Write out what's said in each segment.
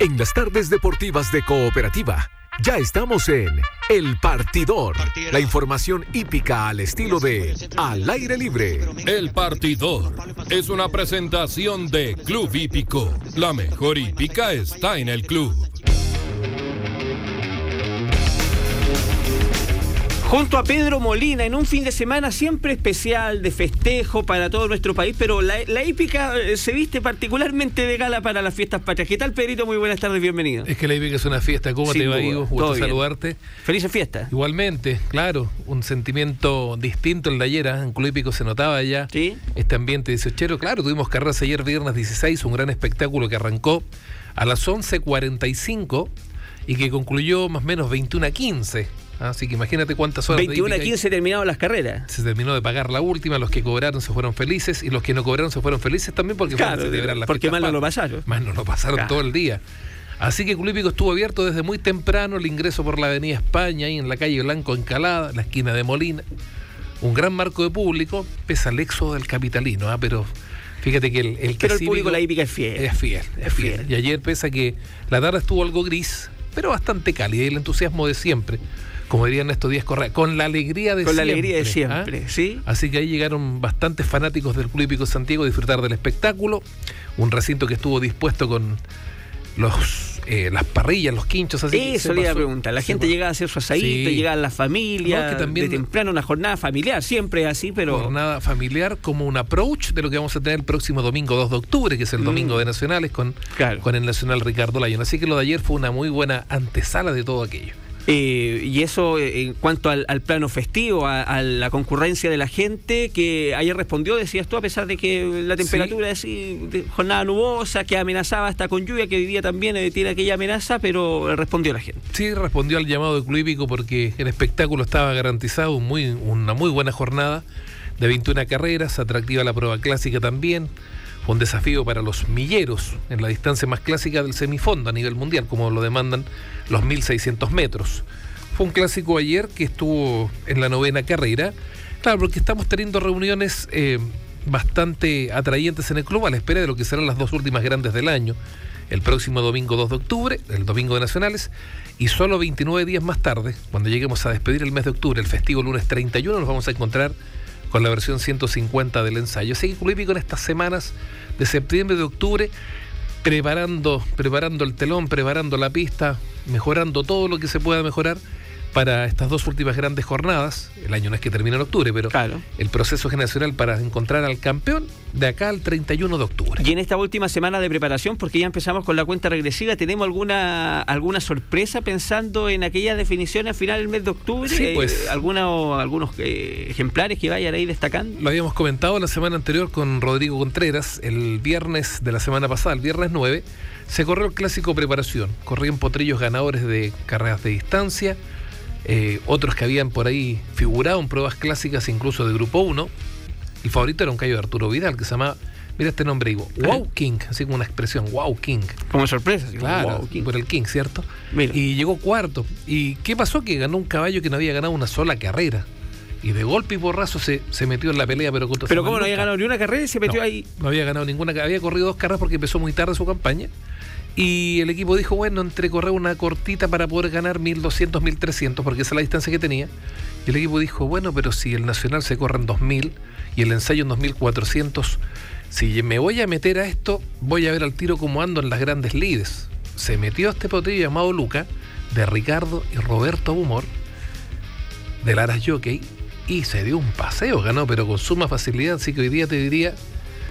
En las tardes deportivas de Cooperativa, ya estamos en El Partidor. La información hípica al estilo de Al aire libre. El Partidor es una presentación de Club Hípico. La mejor hípica está en el club. Junto a Pedro Molina en un fin de semana siempre especial de festejo para todo nuestro país, pero la, hípica eh, se viste particularmente de gala para las fiestas patrias. ¿Qué tal, Pedrito? Muy buenas tardes, bienvenido. Es que la hípica es una fiesta. ¿Cómo te va, Ivo? Gusto saludarte. Felices fiestas. Igualmente, claro. Un sentimiento distinto el de ayer. ¿eh? En Club Hípico se notaba ya ¿Sí? este ambiente 18. Claro, tuvimos carreras ayer viernes 16, un gran espectáculo que arrancó a las 11.45 y que concluyó más o menos 21 a 15 Así que imagínate cuántas horas. 21 a 15 terminaron las carreras. Se terminó de pagar la última, los que cobraron se fueron felices y los que no cobraron se fueron felices también porque claro, fueron Porque más no lo pasaron. Más no lo pasaron todo el día. Así que Culípico estuvo abierto desde muy temprano, el ingreso por la Avenida España, ahí en la calle Blanco Encalada, la esquina de Molina. Un gran marco de público, pese al éxodo del capitalino, ¿ah? pero fíjate que el, el Pero el público la hípica es fiel. Es fiel, es, fiel. Y ayer, pese a que la tarde estuvo algo gris, pero bastante cálida y el entusiasmo de siempre como dirían estos días Correa, con la alegría de siempre. Con la alegría de siempre, ¿ah? ¿sí? Así que ahí llegaron bastantes fanáticos del Club Hípico Santiago a disfrutar del espectáculo. Un recinto que estuvo dispuesto con los eh, las parrillas, los quinchos, así Eso le iba a preguntar. La gente llegaba a hacer su asadito, llegaba la familia, también de temprano una jornada familiar, siempre así, pero... Jornada familiar como un approach de lo que vamos a tener el próximo domingo 2 de octubre, que es el mm. domingo de Nacionales, con, con el Nacional Ricardo Lyon. Así que lo de ayer fue una muy buena antesala de todo aquello. Eh, y eso eh, en cuanto al, plano festivo, a, la concurrencia de la gente, que ayer respondió, decías tú, a pesar de que la temperatura es de jornada nubosa, que amenazaba hasta con lluvia, que hoy día también eh, tiene aquella amenaza, pero respondió la gente. Sí, respondió al llamado de Club porque el espectáculo estaba garantizado, muy, una muy buena jornada de 21 carreras, atractiva la prueba clásica también un desafío para los milleros en la distancia más clásica del semifondo a nivel mundial, como lo demandan los 1600 metros. Fue un clásico ayer que estuvo en la novena carrera. Claro, porque estamos teniendo reuniones eh, bastante atrayentes en el club a la espera de lo que serán las dos últimas grandes del año. El próximo domingo 2 de octubre, el domingo de Nacionales, y solo 29 días más tarde, cuando lleguemos a despedir el mes de octubre, el festivo lunes 31, nos vamos a encontrar con la versión 150 del ensayo. Así que con estas semanas de septiembre, de octubre, preparando, preparando el telón, preparando la pista, mejorando todo lo que se pueda mejorar para estas dos últimas grandes jornadas. El año no es que termine en octubre, pero el proceso generacional para encontrar al campeón de acá al 31 de octubre. Y en esta última semana de preparación, porque ya empezamos con la cuenta regresiva, ¿tenemos alguna alguna sorpresa pensando en aquellas definiciones al final del mes de octubre? Sí, pues. Eh, algunos eh, ejemplares que vayan ahí destacando. Lo habíamos comentado la semana anterior con Rodrigo Contreras, el viernes de la semana pasada, el viernes 9, se corrió el clásico preparación. Corrían potrillos ganadores de carreras de distancia eh, otros que habían por ahí figurado en pruebas clásicas, incluso de Grupo 1. El favorito era un callo de Arturo Vidal, que se llama, mira este nombre, digo, Wow King, así como una expresión, Wow King. Como sorpresa, claro, por el King, ¿cierto? Y llegó cuarto. ¿Y qué pasó? Que ganó un caballo que no había ganado una sola carrera. Y de golpe y borrazo se, se metió en la pelea, pero contra Pero ¿cómo no había ganado ni una carrera y se metió ahí? No había ganado ninguna, había corrido dos carreras porque empezó muy tarde su campaña y el equipo dijo, bueno, entre correr una cortita para poder ganar 1200, 1300, porque esa es la distancia que tenía. Y el equipo dijo, bueno, pero si el Nacional se corre en 2000 y el ensayo en 2400, si me voy a meter a esto, voy a ver al tiro cómo ando en las grandes lides. Se metió a este potrillo llamado Luca, de Ricardo y Roberto Bumor, de Laras Jockey, y se dio un paseo, ganó, pero con suma facilidad. Así que hoy día te diría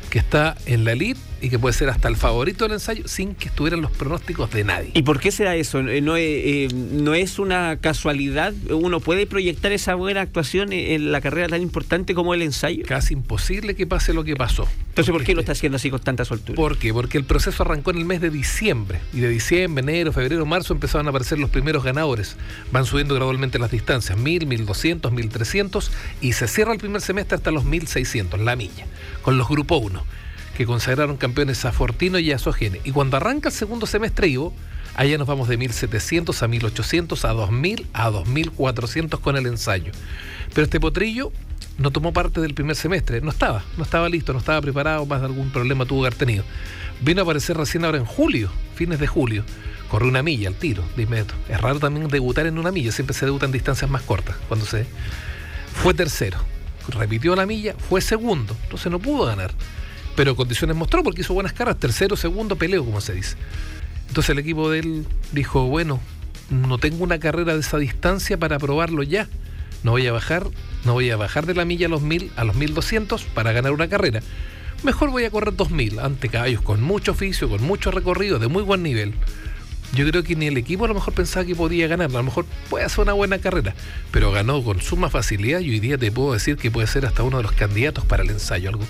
que está en la elite y que puede ser hasta el favorito del ensayo sin que estuvieran los pronósticos de nadie. ¿Y por qué será eso? Eh, ¿No es, eh, no es una casualidad? ¿Uno puede proyectar esa buena actuación en la carrera tan importante como el ensayo? Casi imposible que pase lo que pasó. Entonces, ¿por qué lo está haciendo así con tanta soltura? ¿Por qué? Porque el proceso arrancó en el mes de diciembre. Y de diciembre, enero, febrero, marzo empezaban a aparecer los primeros ganadores. Van subiendo gradualmente las distancias, 1000, 1200, 1300 y se cierra el primer semestre hasta los 1600, la milla, con los grupos 1 que consagraron campeones a Fortino y a Sogene. Y cuando arranca el segundo semestre Ivo, allá nos vamos de 1700 a 1800 a 2000 a 2400 con el ensayo. Pero este potrillo no tomó parte del primer semestre, no estaba, no estaba listo, no estaba preparado, más de algún problema tuvo que haber tenido. Vino a aparecer recién ahora en julio, fines de julio. Corre una milla al tiro, de inmediato. Es raro también debutar en una milla, siempre se debuta en distancias más cortas. Cuando se fue tercero, repitió la milla, fue segundo, entonces no pudo ganar. Pero condiciones mostró porque hizo buenas caras, tercero, segundo, peleo, como se dice. Entonces el equipo de él dijo, bueno, no tengo una carrera de esa distancia para probarlo ya. No voy a bajar, no voy a bajar de la milla a los 1000 a los 1200 para ganar una carrera. Mejor voy a correr 2000 ante caballos con mucho oficio, con mucho recorrido, de muy buen nivel. Yo creo que ni el equipo a lo mejor pensaba que podía ganar, a lo mejor puede hacer una buena carrera, pero ganó con suma facilidad y hoy día te puedo decir que puede ser hasta uno de los candidatos para el ensayo, algo,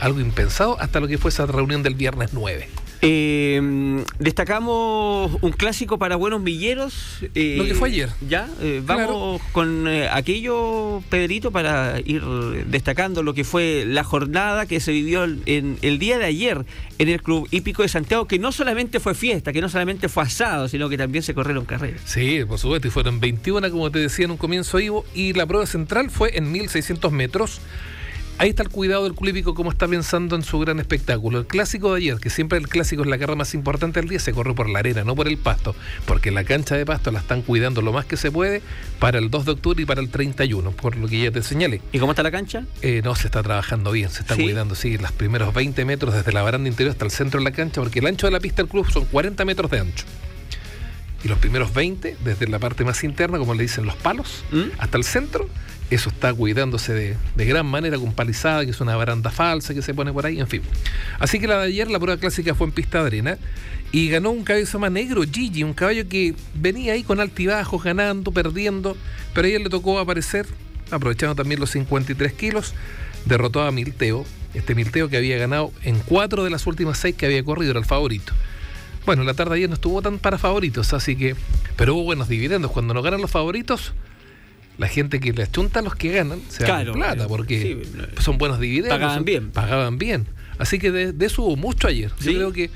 algo impensado hasta lo que fue esa reunión del viernes 9. Eh, destacamos un clásico para buenos milleros. Eh, Lo que fue ayer. Ya, eh, vamos con eh, aquello, Pedrito, para ir destacando lo que fue la jornada que se vivió en el día de ayer en el Club Hípico de Santiago, que no solamente fue fiesta, que no solamente fue asado, sino que también se corrieron carreras. Sí, por supuesto, y fueron 21, como te decía en un comienzo, Ivo, y la prueba central fue en 1600 metros ahí está el cuidado del club como está pensando en su gran espectáculo. El clásico de ayer, que siempre el clásico es la carrera más importante del día, se corre por la arena, no por el pasto, porque la cancha de pasto la están cuidando lo más que se puede para el 2 de octubre y para el 31, por lo que ya te señalé. ¿Y cómo está la cancha? Eh, no, se está trabajando bien, se está cuidando, sí, los primeros 20 metros desde la baranda interior hasta el centro de la cancha, porque el ancho de la pista del club son 40 metros de ancho y los primeros 20, desde la parte más interna, como le dicen los palos, ¿Mm? hasta el centro, eso está cuidándose de, gran manera con palizada, que es una baranda falsa que se pone por ahí, en fin. Así que la de ayer, la prueba clásica fue en pista de arena y ganó un caballo más negro, Gigi, un caballo que venía ahí con altibajos, ganando, perdiendo, pero a ayer le tocó aparecer, aprovechando también los 53 kilos, derrotó a Milteo, este Milteo que había ganado en cuatro de las últimas seis que había corrido, era el favorito. Bueno, la tarde ayer no estuvo tan para favoritos, así que. Pero hubo buenos dividendos. Cuando no ganan los favoritos, la gente que les chunta a los que ganan se dan plata porque son buenos dividendos. Pagaban bien. Pagaban bien. Así que de, eso hubo mucho ayer. Yo creo que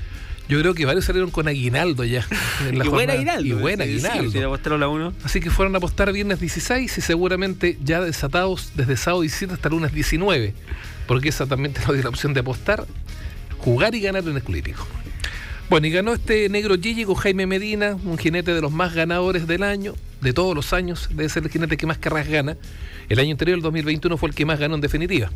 yo creo que varios salieron con aguinaldo ya. En la y buen aguinaldo. Y buen aguinaldo. la uno. Así que fueron a apostar viernes 16 y seguramente ya desatados desde sábado 17 hasta lunes 19. Porque esa también te lo dio la opción de apostar, jugar y ganar en el clínico. Bueno, y ganó este negro Gigi con Jaime Medina, un jinete de los más ganadores del año, de todos los años, debe ser el jinete que más carreras gana. El año anterior, el 2021, fue el que más ganó en definitiva.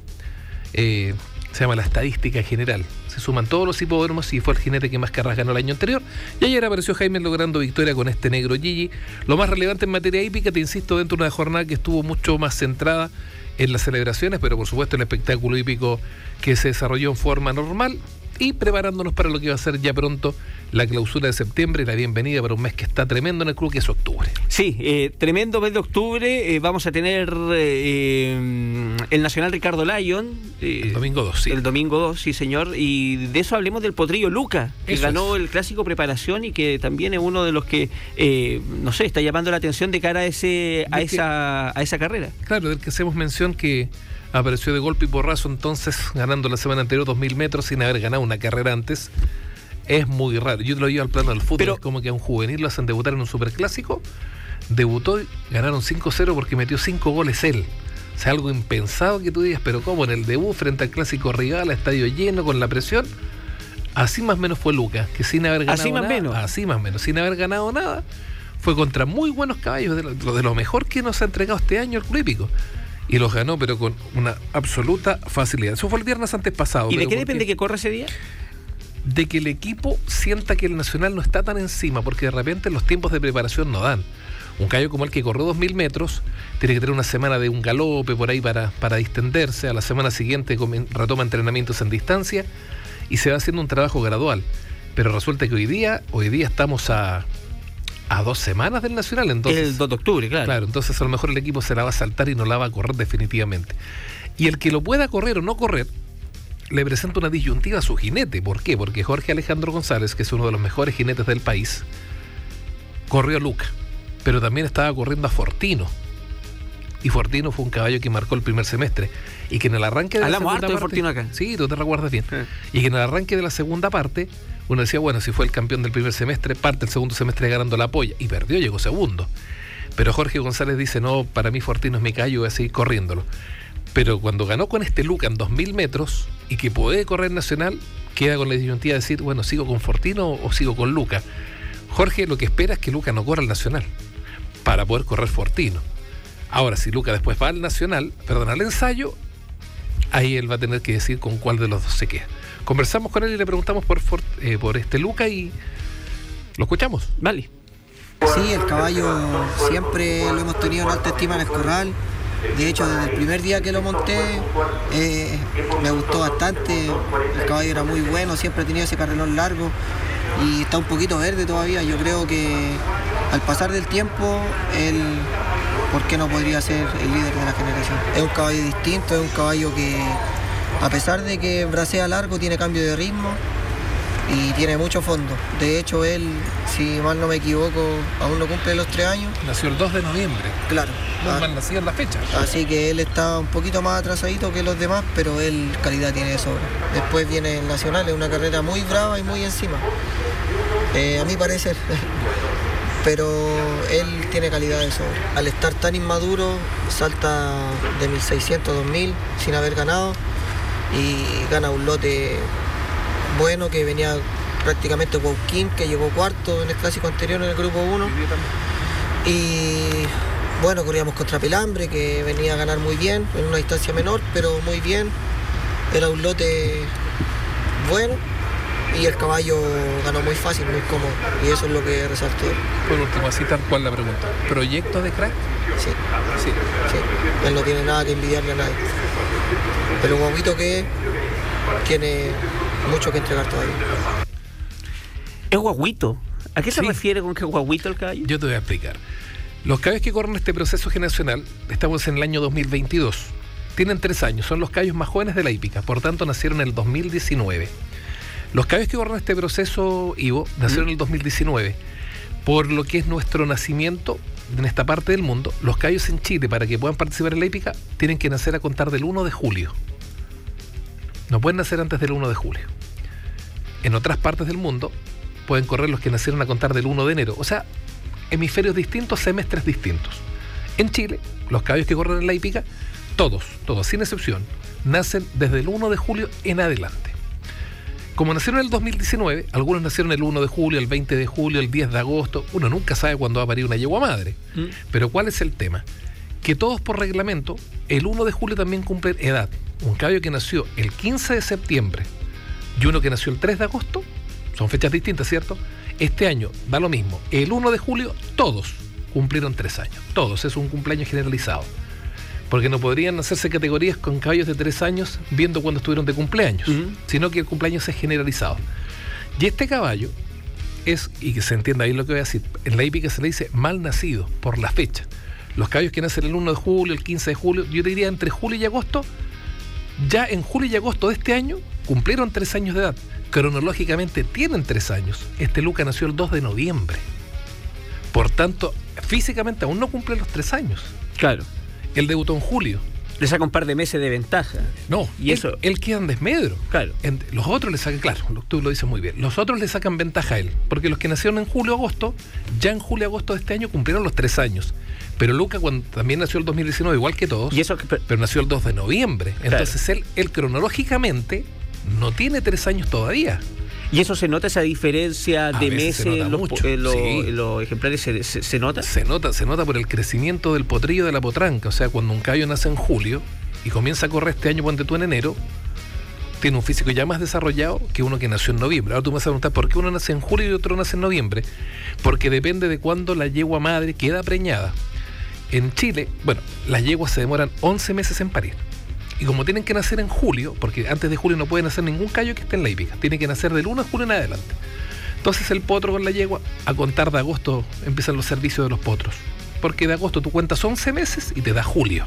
Eh, se llama la estadística general. Se suman todos los hipódromos y fue el jinete que más carreras ganó el año anterior. Y ayer apareció Jaime logrando victoria con este negro Gigi. Lo más relevante en materia hípica, te insisto, dentro de una jornada que estuvo mucho más centrada en las celebraciones, pero por supuesto el espectáculo hípico que se desarrolló en forma normal y preparándonos para lo que va a ser ya pronto la clausura de septiembre y la bienvenida para un mes que está tremendo en el club, que es octubre. Sí, eh, tremendo mes de octubre. Eh, vamos a tener eh, el Nacional Ricardo Lyon. el domingo 2, sí. El domingo 2, sí, señor. Y de eso hablemos del potrillo Luca, que ganó el clásico preparación y que también es uno de los que, no sé, está llamando la atención de cara a, ese, a, esa, a esa carrera. Claro, del que hacemos mención que apareció de golpe y porrazo entonces ganando la semana anterior 2.000 metros sin haber ganado una carrera antes. Es muy raro. Yo te lo llevo al plano del fútbol. Pero, como que a un juvenil lo hacen debutar en un superclásico. Debutó y ganaron 5-0 porque metió 5 goles él. O sea, algo impensado que tú digas, pero como en el debut frente al clásico rival, estadio lleno con la presión. Así más o menos fue Lucas, que sin haber ganado así más nada, menos. así más menos, sin haber ganado nada, fue contra muy buenos caballos, de lo, de lo mejor que nos ha entregado este año el club y los ganó, pero con una absoluta facilidad. Eso fue el viernes antes pasado. ¿Y de qué depende que corra ese día? De que el equipo sienta que el Nacional no está tan encima, porque de repente los tiempos de preparación no dan. Un callo como el que corrió 2.000 metros tiene que tener una semana de un galope por ahí para, para distenderse. A la semana siguiente retoma entrenamientos en distancia y se va haciendo un trabajo gradual. Pero resulta que hoy día, hoy día estamos a a dos semanas del Nacional. Entonces, el 2 de octubre, claro. Claro, entonces a lo mejor el equipo se la va a saltar y no la va a correr definitivamente. Y el que lo pueda correr o no correr, le presenta una disyuntiva a su jinete. ¿Por qué? Porque Jorge Alejandro González, que es uno de los mejores jinetes del país, corrió a Luca, pero también estaba corriendo a Fortino. Y Fortino fue un caballo que marcó el primer semestre. Y que en el arranque de la segunda parte, de Fortino acá. Sí, tú te recuerdas bien. Y que en el arranque de la segunda parte uno decía, bueno, si fue el campeón del primer semestre, parte el segundo semestre ganando la polla. Y perdió, llegó segundo. Pero Jorge González dice, no, para mí Fortino es mi callo, voy a seguir corriéndolo. Pero cuando ganó con este Luca en 2000 metros y que puede correr nacional, queda con la disyuntiva de decir, bueno, ¿sigo con Fortino o sigo con Luca? Jorge lo que espera es que Luca no corra al nacional para poder correr Fortino. Ahora, si Luca después va al nacional, perdón, al ensayo, ahí él va a tener que decir con cuál de los dos se queda. Conversamos con él y le preguntamos por, eh, por este Luca y lo escuchamos. Vale. Sí, el caballo siempre lo hemos tenido en alta estima en el corral. De hecho, desde el primer día que lo monté, eh, me gustó bastante. El caballo era muy bueno, siempre ha tenido ese carrerón largo y está un poquito verde todavía. Yo creo que al pasar del tiempo, él, ¿por qué no podría ser el líder de la generación? Es un caballo distinto, es un caballo que, a pesar de que bracea largo, tiene cambio de ritmo y tiene mucho fondo. De hecho, él, si mal no me equivoco, aún no cumple los tres años. Nació el 2 de noviembre. Claro. No ah, mal nacido en la fecha. Así que él está un poquito más atrasadito que los demás, pero él calidad tiene de sobra. Después viene el Nacional, es una carrera muy brava y muy encima. Eh, a mi parecer. pero él tiene calidad de sobra. Al estar tan inmaduro, salta de 1600 a 2000 sin haber ganado y gana un lote bueno que venía prácticamente Wauquín, que llegó cuarto en el clásico anterior en el grupo 1. Y bueno, corríamos contra Pelambre, que venía a ganar muy bien, en una distancia menor, pero muy bien. Era un lote bueno y el caballo ganó muy fácil, muy cómodo. Y eso es lo que resaltó. Por último, así tal cual la pregunta. ¿Proyecto de crack? Sí. Sí. sí. Él no tiene nada que envidiarle a nadie. Pero guaguito que tiene mucho que entregar todavía. Es guaguito. ¿A qué se refiere con que es guaguito el caballo? Yo te voy a explicar. Los caballos que corren este proceso generacional, estamos en el año 2022, tienen tres años, son los caballos más jóvenes de la hípica, por tanto nacieron en el 2019. Los caballos que corren este proceso, Ivo, nacieron en el 2019. Por lo que es nuestro nacimiento en esta parte del mundo, los caballos en Chile, para que puedan participar en la hípica, tienen que nacer a contar del 1 de julio. No pueden nacer antes del 1 de julio. En otras partes del mundo pueden correr los que nacieron a contar del 1 de enero. O sea, hemisferios distintos, semestres distintos. En Chile, los caballos que corren en la hípica, todos, todos, sin excepción, nacen desde el 1 de julio en adelante. Como nacieron en el 2019, algunos nacieron el 1 de julio, el 20 de julio, el 10 de agosto. Uno nunca sabe cuándo va a parir una yegua madre. Mm. Pero ¿cuál es el tema? Que todos por reglamento, el 1 de julio también cumplen edad un caballo que nació el 15 de septiembre y uno que nació el 3 de agosto, son fechas distintas, ¿cierto? Este año da lo mismo. El 1 de julio, todos cumplieron tres años. Todos, es un cumpleaños generalizado. Porque no podrían hacerse categorías con caballos de tres años viendo cuando estuvieron de cumpleaños, sino que el cumpleaños es generalizado. Y este caballo es, y que se entienda ahí lo que voy a decir, en la hípica se le dice mal nacido por la fecha. Los caballos que nacen el 1 de julio, el 15 de julio, yo diría entre julio y agosto, ya en julio y agosto de este año cumplieron tres años de edad. Cronológicamente tienen tres años. Este Luca nació el 2 de noviembre. Por tanto, físicamente aún no cumple los tres años. Claro. Él debutó en julio. Le saca un par de meses de ventaja. No, y él, eso. Él queda en desmedro. Claro. los otros le sacan, claro, tú lo dices muy bien. Los otros le sacan ventaja a él. Porque los que nacieron en julio-agosto, ya en julio-agosto de este año cumplieron los tres años. Pero Luca cuando, también nació el 2019, igual que todos, pero nació el 2 de noviembre. Entonces él, él cronológicamente no tiene tres años todavía. ¿Y eso se nota, esa diferencia de meses en los, ejemplares? Se, nota? Se nota, se nota por el crecimiento del potrillo de la potranca. O sea, cuando un caballo nace en julio y comienza a correr este año, ponte tú en enero, tiene un físico ya más desarrollado que uno que nació en noviembre. Ahora tú me vas a preguntar, ¿por qué uno nace en julio y otro nace en noviembre? Porque depende de cuándo la yegua madre queda preñada. En Chile, bueno, las yeguas se demoran 11 meses en parir. Y como tienen que nacer en julio, porque antes de julio no puede nacer ningún callo que esté en la hípica, tiene que nacer del 1 de julio en adelante. Entonces el potro con la yegua, a contar de agosto empiezan los servicios de los potros. Porque de agosto tú cuentas 11 meses y te da julio.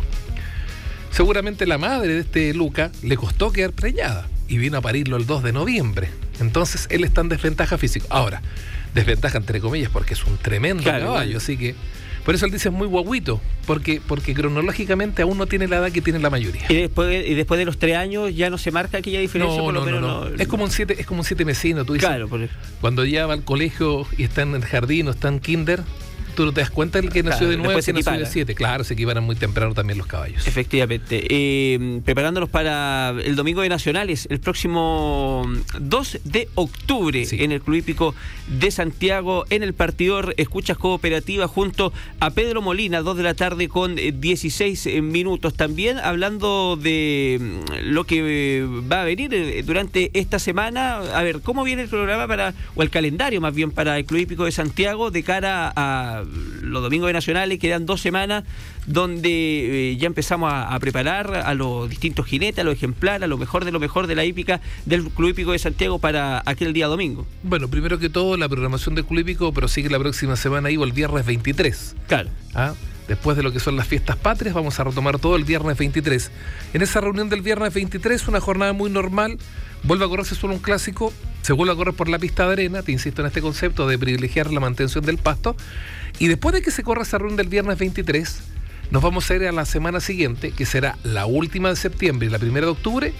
Seguramente la madre de este Luca le costó quedar preñada y vino a parirlo el 2 de noviembre. Entonces él está en desventaja física. Ahora, desventaja entre comillas porque es un tremendo caballo, así que por eso él dice es muy guaguito, porque, porque cronológicamente aún no tiene la edad que tiene la mayoría. Y después, de, y después de los tres años ya no se marca aquella diferencia, no, no, no, Es como un siete, es como un siete mesino, tú dices. Claro, cuando ya va al colegio y está en el jardín o está en kinder, tú no te das cuenta del que nació de 9 después se que nació de equipara. 7. Claro, se equiparan muy temprano también los caballos. Efectivamente. Eh, preparándonos para el domingo de Nacionales, el próximo 2 de octubre, Sí. en el Club Hípico de Santiago, en el partidor Escuchas Cooperativa, junto a Pedro Molina, 2 de la tarde con eh, 16 minutos. También hablando de mm, lo que eh, va a venir eh, durante esta semana, a ver, ¿cómo viene el programa para, o el calendario más bien, para el Club Hípico de Santiago de cara a los domingos de Nacionales? Quedan dos semanas donde eh, ya empezamos a, a preparar a los distintos jinetes, a los ejemplares, a lo mejor de lo mejor de la hípica del Club Hípico de Santiago para aquel día domingo. Bueno, primero que todo, la programación del Club Hípico prosigue la próxima semana o el viernes 23. Claro. ¿ah? Después de lo que son las fiestas patrias, vamos a retomar todo el viernes 23. En esa reunión del viernes 23, una jornada muy normal, vuelve a correrse solo un clásico, se vuelve a correr por la pista de arena, te insisto en este concepto de privilegiar la mantención del pasto, y después de que se corra esa reunión del viernes 23, nos vamos a ir a la semana siguiente, que será la última de septiembre y la primera de octubre,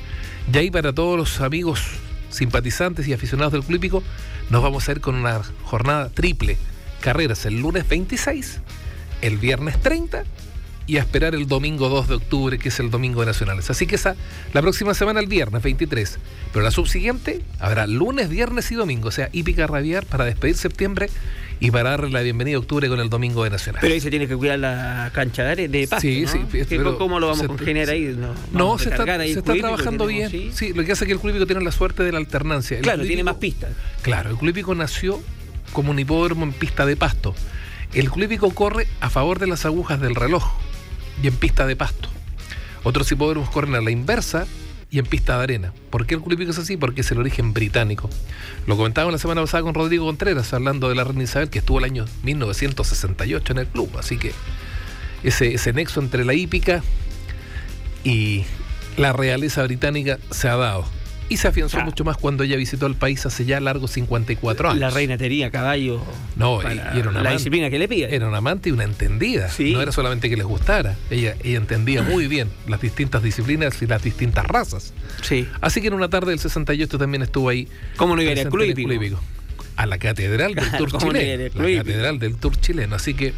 y ahí para todos los amigos simpatizantes y aficionados del Club Hípico, nos vamos a ir con una jornada triple, carreras el lunes 26, el viernes 30 y a esperar el domingo 2 de octubre, que es el domingo de Nacionales. Así que esa, la próxima semana el viernes 23, pero la subsiguiente habrá lunes, viernes y domingo, o sea, hípica rabiar para despedir septiembre y para darle la bienvenida a octubre con el domingo de Nacionales. Pero ahí se tiene que cuidar la cancha de, de pasto, Sí, ¿no? sí, ¿Qué- pero ¿Cómo lo vamos se- a congeniar ahí? No, no, se está, ahí se trabajando tenemos, bien. ¿sí? Sí, lo que hace es que el Club tiene la suerte de la alternancia. El Claro, Club tiene Hípico- más pistas. Claro, el Club nació como un hipódromo en pista de pasto. El Club corre a favor de las agujas del reloj y en pista de pasto. Otros hipódromos corren a la inversa y en pista de arena. ¿Por qué el Club Hípico es así? Porque es el origen británico. Lo comentábamos la semana pasada con Rodrigo Contreras, hablando de la reina Isabel, que estuvo el año 1968 en el club. Así que ese, ese nexo entre la hípica y la realeza británica se ha dado. Y se afianzó Ah. mucho más cuando ella visitó el país hace ya largos 54 años. La reina tenía caballo. No, y- para y era una la amante. disciplina que le pide. Era una amante y una entendida. Sí. No era solamente que les gustara. Ella, ella entendía muy bien las distintas disciplinas y las distintas razas. Sí. Así que en una tarde del 68 también estuvo ahí. ¿Cómo no iba a Club? A la catedral del Tour ¿cómo no iba a ir chileno. La catedral del Tour chileno. Así que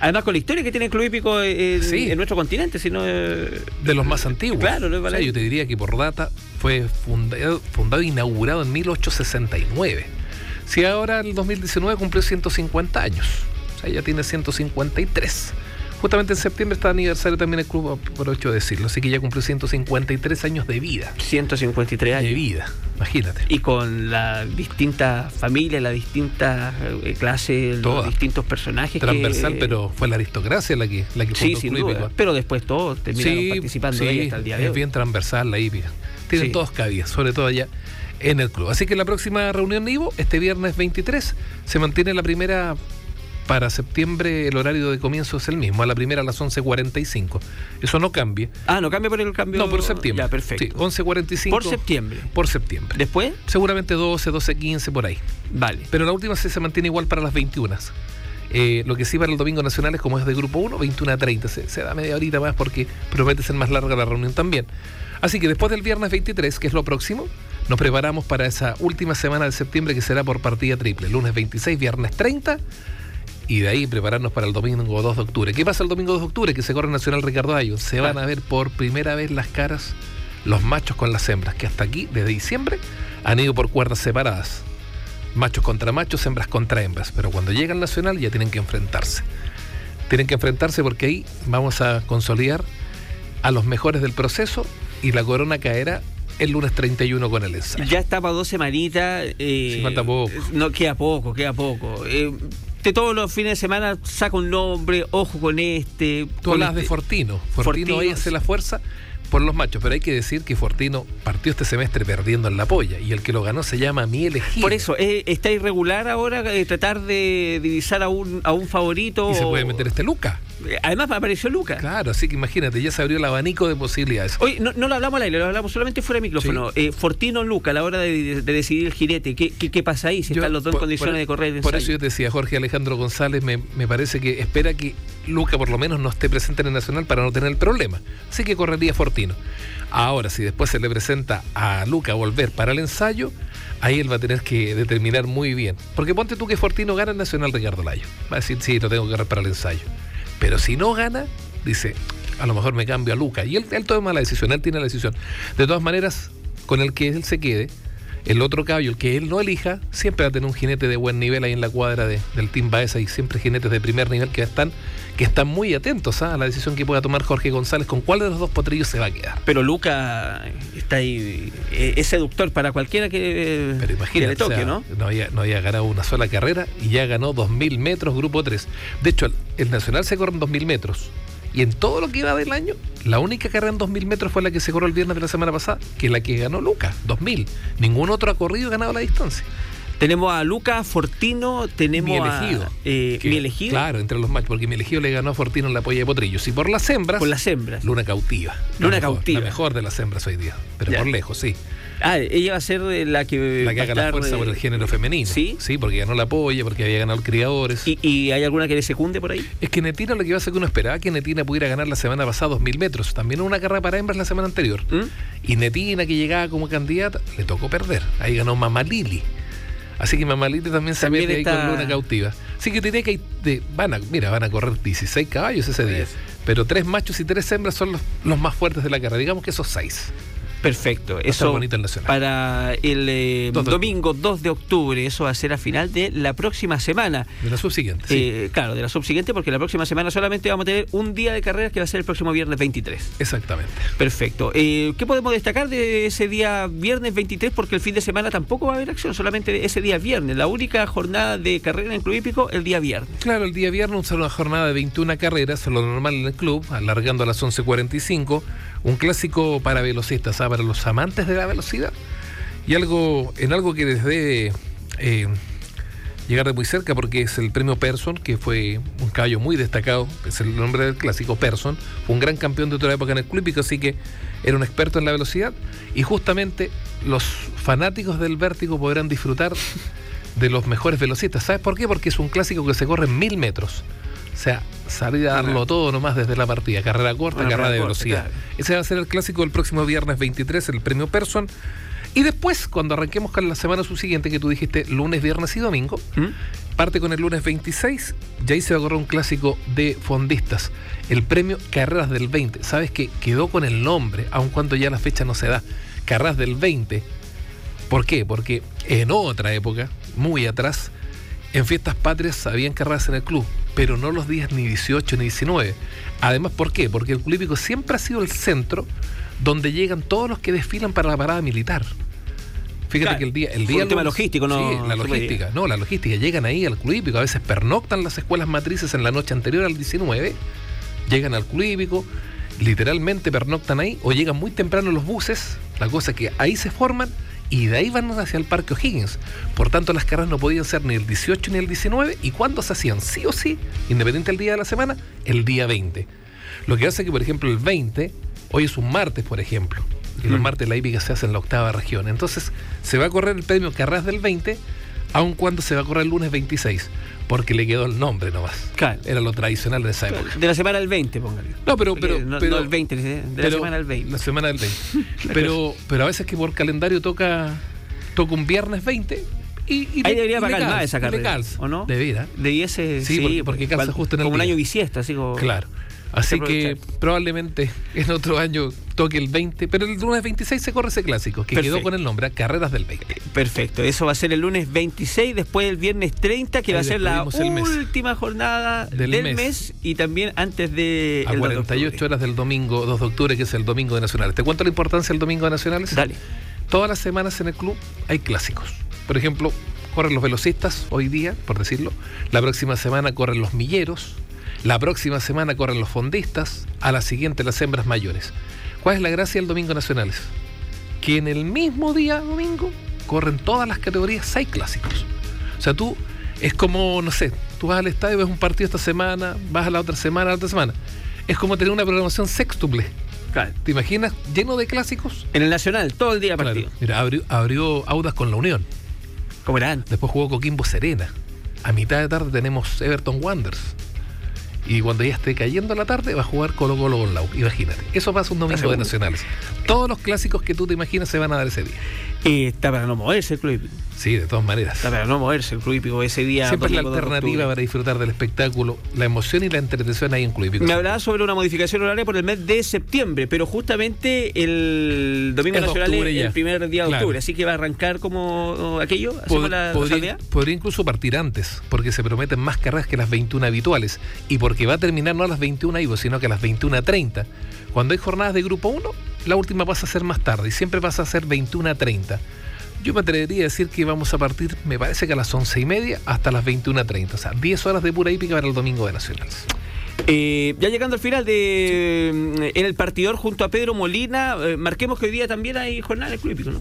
Además, con la historia que tiene el Club Hípico en, Sí. en nuestro continente, si no. eh, de los más antiguos. Claro, no es O sea, yo te diría que por data fue fundado, fundado e inaugurado en 1869. Si ahora el 2019 cumplió 150 años. O sea, ya tiene 153. Justamente en septiembre está aniversario también el club, aprovecho de decirlo. Así que ya cumplió 153 años de vida. 153 años. De vida, imagínate. Y con las distintas familias, las distintas eh, clases, los distintos personajes. Transversal, que- pero fue la aristocracia la que, la que Sí, sin Club duda. Pero después todos terminaron participando sí, de ella hasta el día de es hoy. bien transversal la hípica. Tienen Sí. todos cabida, sobre todo allá en el club. Así que la próxima reunión de Ivo, este viernes 23, se mantiene la primera para septiembre, el horario de comienzo es el mismo, a la primera a las 11.45. Eso no cambia. Ah, no cambia por el cambio. No, por septiembre. Ya, perfecto. Sí, 11.45. Por septiembre. Por septiembre. Después, Seguramente 12, 12, 15 por ahí. vale. Pero la última sí se mantiene igual para las 21. Eh, lo que sí para el domingo nacional es como es de grupo 1, 21 a 30. Se, se da media horita más porque promete ser más larga la reunión también. Así que después del viernes 23, que es lo próximo, nos preparamos para esa última semana de septiembre que será por partida triple. Lunes 26, viernes 30 y de ahí prepararnos para el domingo 2 de octubre. ¿Qué pasa el domingo 2 de octubre? Que se corre Nacional Ricardo Ayo. Se van a ver por primera vez las caras los machos con las hembras, que hasta aquí, desde diciembre, han ido por cuerdas separadas. Machos contra machos, hembras contra hembras. Pero cuando llega el Nacional ya tienen que enfrentarse. Tienen que enfrentarse porque ahí vamos a consolidar a los mejores del proceso y la corona caerá el lunes 31 con el ensayo. Ya está para dos semanitas. Eh, Sí, falta poco. No, queda poco, queda poco. Eh, de todos los fines de semana saca un nombre, ojo con este. Tú con hablas de este. Fortino. Fortino, Fortino, ahí hace la fuerza por los machos, pero hay que decir que Fortino partió este semestre perdiendo en la polla y el que lo ganó se llama Mi Elegido. Por eso, eh, está irregular ahora eh, tratar de divisar a un, a un favorito. Y se puede meter este Luca. Además apareció Lucas. Claro, así que imagínate, ya se abrió el abanico de posibilidades. Oye, no, no lo hablamos al aire, lo hablamos solamente fuera de micrófono. Eh, Fortino Luca, a la hora de, de decidir el jinete, ¿qué, qué, qué pasa ahí? Si Yo, están los dos en condiciones por- de correr el Por eso yo te decía, Jorge Alejandro González, me, me parece que espera que Luca por lo menos no esté presente en el Nacional para no tener el problema. Así que correría Fortino. Ahora, si después se le presenta a Luca volver para el ensayo, ahí él va a tener que determinar muy bien. Porque ponte tú que Fortino gana el Nacional Ricardo Layo. Va a decir, sí, lo tengo que agarrar para el ensayo. Pero si no gana, dice, a lo mejor me cambio a Luca. Y él, él toma la decisión, él tiene la decisión. De todas maneras, con el que él se quede, el otro caballo, el que él no elija, siempre va a tener un jinete de buen nivel ahí en la cuadra de- del Team Baeza y siempre jinetes de primer nivel que están, que están muy atentos ¿ah? a la decisión que pueda tomar Jorge González con cuál de los dos potrillos se va a quedar. Pero Luca está ahí, eh, es seductor para cualquiera que, Pero que le toque, o sea, ¿no? No había, no había ganado una sola carrera y ya ganó 2.000 metros, grupo 3. De hecho, el, el Nacional se corre en 2.000 metros. Y en todo lo que iba del año, la única carrera en 2.000 metros fue la que se corrió el viernes de la semana pasada, que es la que ganó Luca, 2.000. Ningún otro ha corrido y ganado la distancia. Tenemos a Luca Fortino, tenemos mi a elegido. eh, Que- mi elegido Claro, entre los machos, porque mi elegido le ganó a Fortino en la polla de potrillos. Y por las hembras, con las hembras. Luna cautiva. Luna mejor, cautiva. La mejor de las hembras hoy día, pero Ya. por lejos, sí. Ah, ella va a ser la que La que haga la fuerza por el género femenino. ¿sí? Sí, porque ganó la polla, porque había ganado criadores. ¿Y, y hay alguna que le secunde por ahí? Es que Netina lo que iba a ser que uno esperaba que Netina pudiera ganar la semana pasada 2000 metros. También una carrera para hembras la semana anterior. ¿Mm? Y Netina, que llegaba como candidata, le tocó perder. Ahí ganó Mamá Lili. Así que Mamá Lili también se También mete ahí con Luna cautiva. Así que te diré que hay de- van a, mira, van a correr 16 caballos ese día. Pero tres machos y tres hembras son los, los más fuertes de la carrera. Digamos que esos seis. Perfecto. Eso el para el eh, Dos domingo 2 de octubre. Eso va a ser a final de la próxima semana. De la subsiguiente. sí. Eh, claro, de la subsiguiente, porque la próxima semana solamente vamos a tener un día de carreras que va a ser el próximo viernes 23. Exactamente. Perfecto. Eh, ¿Qué podemos destacar de ese día viernes 23? Porque el fin de semana tampoco va a haber acción, solamente ese día viernes. La única jornada de carrera en Club Hípico el día viernes. Claro, el día viernes una jornada de 21 carreras, lo normal en el club, alargando a las 11.45. Un clásico para velocistas, ¿ah? para los amantes de la velocidad. Y algo en algo que les debe eh, llegar de muy cerca, porque es el premio Person, que fue un caballo muy destacado, es el nombre del clásico Person. Fue un gran campeón de otra época en el club, hípico, así que era un experto en la velocidad. Y justamente los fanáticos del vértigo podrán disfrutar de los mejores velocistas. ¿Sabes por qué? Porque es un clásico que se corre en mil metros. O sea, salir a darlo todo nomás desde la partida. Carrera corta, carrera de corta, velocidad. claro. Ese va a ser el clásico del próximo viernes 23, el premio Person. Y después, cuando arranquemos con la semana subsiguiente, que tú dijiste lunes, viernes y domingo, ¿Mm? parte con el lunes 26, ya ahí se va a correr un clásico de fondistas. El premio Carreras del 20. Sabes que quedó con el nombre, aun cuando ya la fecha no se da. Carreras del 20. ¿Por qué? Porque en otra época, muy atrás, en fiestas patrias habían carreras en el club, pero no los días ni 18 ni 19. Además, ¿por qué? Porque el club hípico siempre ha sido el centro donde llegan todos los que desfilan para la parada militar. Fíjate Claro, que el día... El día un tema logístico, ¿no? Sí, la logística. No, la logística. Llegan ahí al club hípico, a veces pernoctan las escuelas matrices en la noche anterior al 19, llegan al club hípico, literalmente pernoctan ahí, o llegan muy temprano los buses, la cosa es que ahí se forman y de ahí van hacia el Parque O'Higgins. Por tanto, las carreras no podían ser ni el 18 ni el 19, y cuando se hacían sí o sí, independiente del día de la semana, el día 20. Lo que hace que, por ejemplo, el 20, hoy es un martes, por ejemplo, y los Mm. martes la hípica se hace en la octava región. Entonces, se va a correr el premio Carreras del 20, aun cuando se va a correr el lunes 26, porque le quedó el nombre nomás. Claro. Era lo tradicional de esa época. De la semana del 20, póngale. No, pero, pero, no, pero no el 20, de la semana del 20. La semana del 20. pero, pero a veces que por calendario toca, toca un viernes 20 y, y Ahí le- debería y pagar más esa carrera. ¿o no? Debiera. Debiese, Sí, porque- porque calza justo en el Como un año bisiesto, así como... Claro. Así que probablemente en otro año toque el 20, pero el lunes 26 se corre ese clásico, que Perfecto. quedó con el nombre, Carreras del 20. Perfecto, eso va a ser el lunes 26, después el viernes 30, que Ahí va a ser la última jornada del, Del mes. mes. y también antes de... A el 2 de 48 octubre. horas del domingo 2 de octubre, que es el domingo de Nacionales. ¿Te cuento la importancia del domingo de Nacionales? Dale. Todas las semanas en el club hay clásicos. Por ejemplo, corren los velocistas hoy día, por decirlo. La próxima semana corren los milleros. La próxima semana corren los fondistas. A la siguiente las hembras mayores. ¿Cuál es la gracia del Domingo Nacionales? Que en el mismo día domingo corren todas las categorías, seis clásicos. O sea, tú es como, no sé, Tú vas al estadio, ves un partido esta semana, vas a la otra semana, a la otra semana. Es como tener una programación sextuple. ¿Te imaginas lleno de clásicos? En el Nacional, todo el día partido. Mira, abrió, abrió Audas con la Unión. ¿Cómo eran? Después jugó Coquimbo Serena. A mitad de tarde tenemos Everton Wanderers. Y cuando ya esté cayendo la tarde, va a jugar Colo Colo con Lau. Imagínate. Eso pasa un domingo de nacionales. Todos los clásicos que tú te imaginas se van a dar ese día. Está para no moverse el club hípico. Sí, de todas maneras. Está para no moverse el club hípico ese día. Siempre la alternativa para disfrutar del espectáculo, la emoción y la entretención ahí en club hípico. Me hablaba sobre una modificación horaria por el mes de septiembre, pero justamente el domingo nacional es el primer día de octubre, así que va a arrancar como aquello. la, podría, podría, incluso partir antes, porque se prometen más carreras que las 21 habituales y porque va a terminar no a las 21 IVO, sino que a las 21.30. Cuando hay jornadas de grupo 1, la última pasa a ser más tarde y siempre pasa a ser 21 a 30. Yo me atrevería a decir que vamos a partir, me parece que a las 11 y media hasta las 21 a 30. O sea, 10 horas de pura hípica para el domingo de Nacionales. Eh, ya llegando al final de en el partidor junto a Pedro Molina, eh, marquemos que hoy día también hay jornada en el club hípico, ¿no?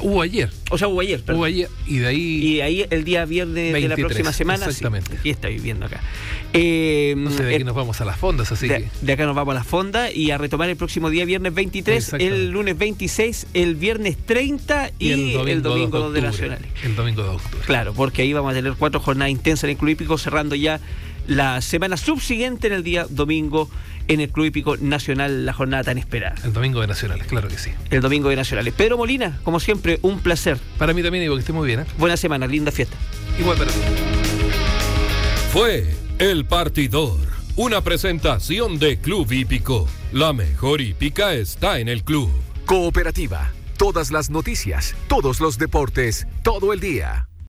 Hubo ayer. O sea, hubo ayer. Hubo ayer y de ahí. Y ahí el día viernes de la próxima semana. Exactamente. y está viviendo acá. Eh, no sé, de aquí nos vamos a las fondas, así de, que. De acá nos vamos a las fondas y a retomar el próximo día, viernes 23, el lunes 26, el viernes 30 y, el domingo, 2 de, Nacionales. El domingo de octubre. Claro, porque ahí vamos a tener cuatro jornadas intensas en el Club Hípico, cerrando ya la semana subsiguiente en el día domingo en el Club Hípico Nacional, la jornada tan esperada. El domingo de Nacionales, claro que sí. El domingo de Nacionales. Pedro Molina, como siempre, un placer. Para mí también, digo que esté muy bien. ¿eh? Buena semana, linda fiesta. Igual para Fue El Partidor, una presentación de Club Hípico. La mejor hípica está en el club. Cooperativa. Todas las noticias, todos los deportes, todo el día.